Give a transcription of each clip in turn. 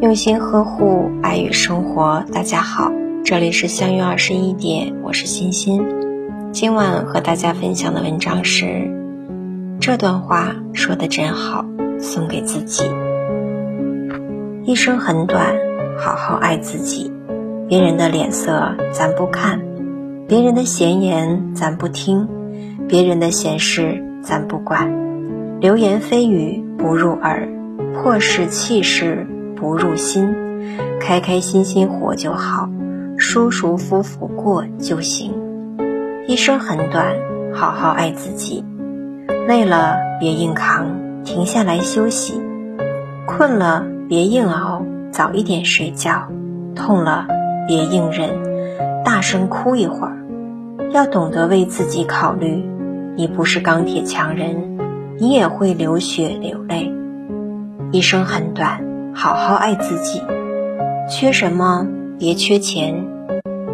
用心呵护爱与生活，大家好，这里是相约二十一点，我是欣欣。今晚和大家分享的文章是：这段话说的真好，送给自己。一生很短，好好爱自己。别人的脸色咱不看，别人的闲言咱不听，别人的闲事咱不管。流言蜚语不入耳，破事气事。不入心，开开心心活就好，舒舒服服过就行。一生很短，好好爱自己。累了别硬扛，停下来休息；困了别硬熬，早一点睡觉；痛了别硬忍，大声哭一会儿。要懂得为自己考虑，你不是钢铁强人，你也会流血流泪。一生很短。好好爱自己，缺什么别缺钱，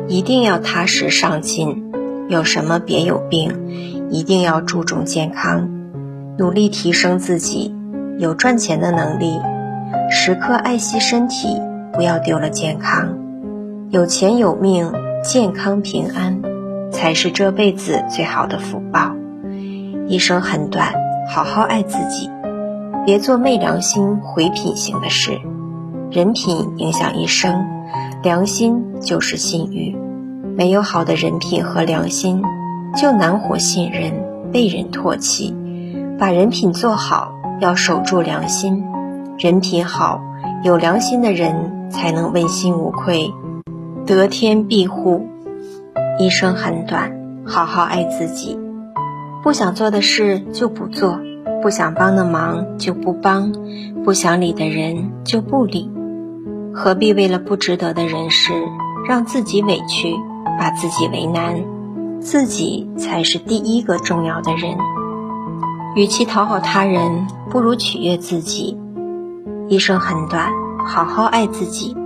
一定要踏实上进；有什么别有病，一定要注重健康，努力提升自己，有赚钱的能力，时刻爱惜身体，不要丢了健康。有钱有命，健康平安，才是这辈子最好的福报。一生很短，好好爱自己。别做昧良心、毁品行的事，人品影响一生，良心就是信誉。没有好的人品和良心，就难活信任，被人唾弃。把人品做好，要守住良心。人品好、有良心的人，才能问心无愧，得天庇护。一生很短，好好爱自己。不想做的事就不做。不想帮的忙就不帮，不想理的人就不理，何必为了不值得的人事让自己委屈，把自己为难？自己才是第一个重要的人。与其讨好他人，不如取悦自己。一生很短，好好爱自己。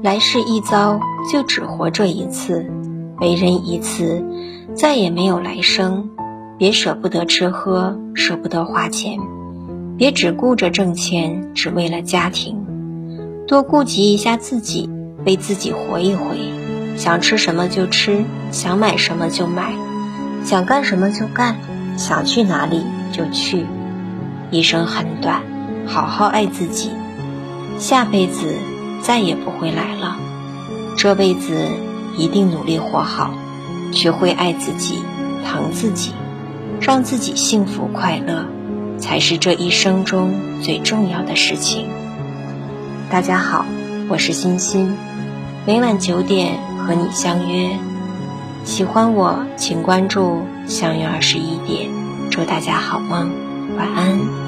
来世一遭，就只活这一次，为人一次，再也没有来生。别舍不得吃喝，舍不得花钱，别只顾着挣钱，只为了家庭。多顾及一下自己，为自己活一回。想吃什么就吃，想买什么就买，想干什么就干，想去哪里就去。一生很短，好好爱自己。下辈子再也不会来了，这辈子一定努力活好，学会爱自己，疼自己。让自己幸福快乐，才是这一生中最重要的事情。大家好，我是欣欣，每晚九点和你相约。喜欢我，请关注“相约二十一点”。祝大家好梦，晚安。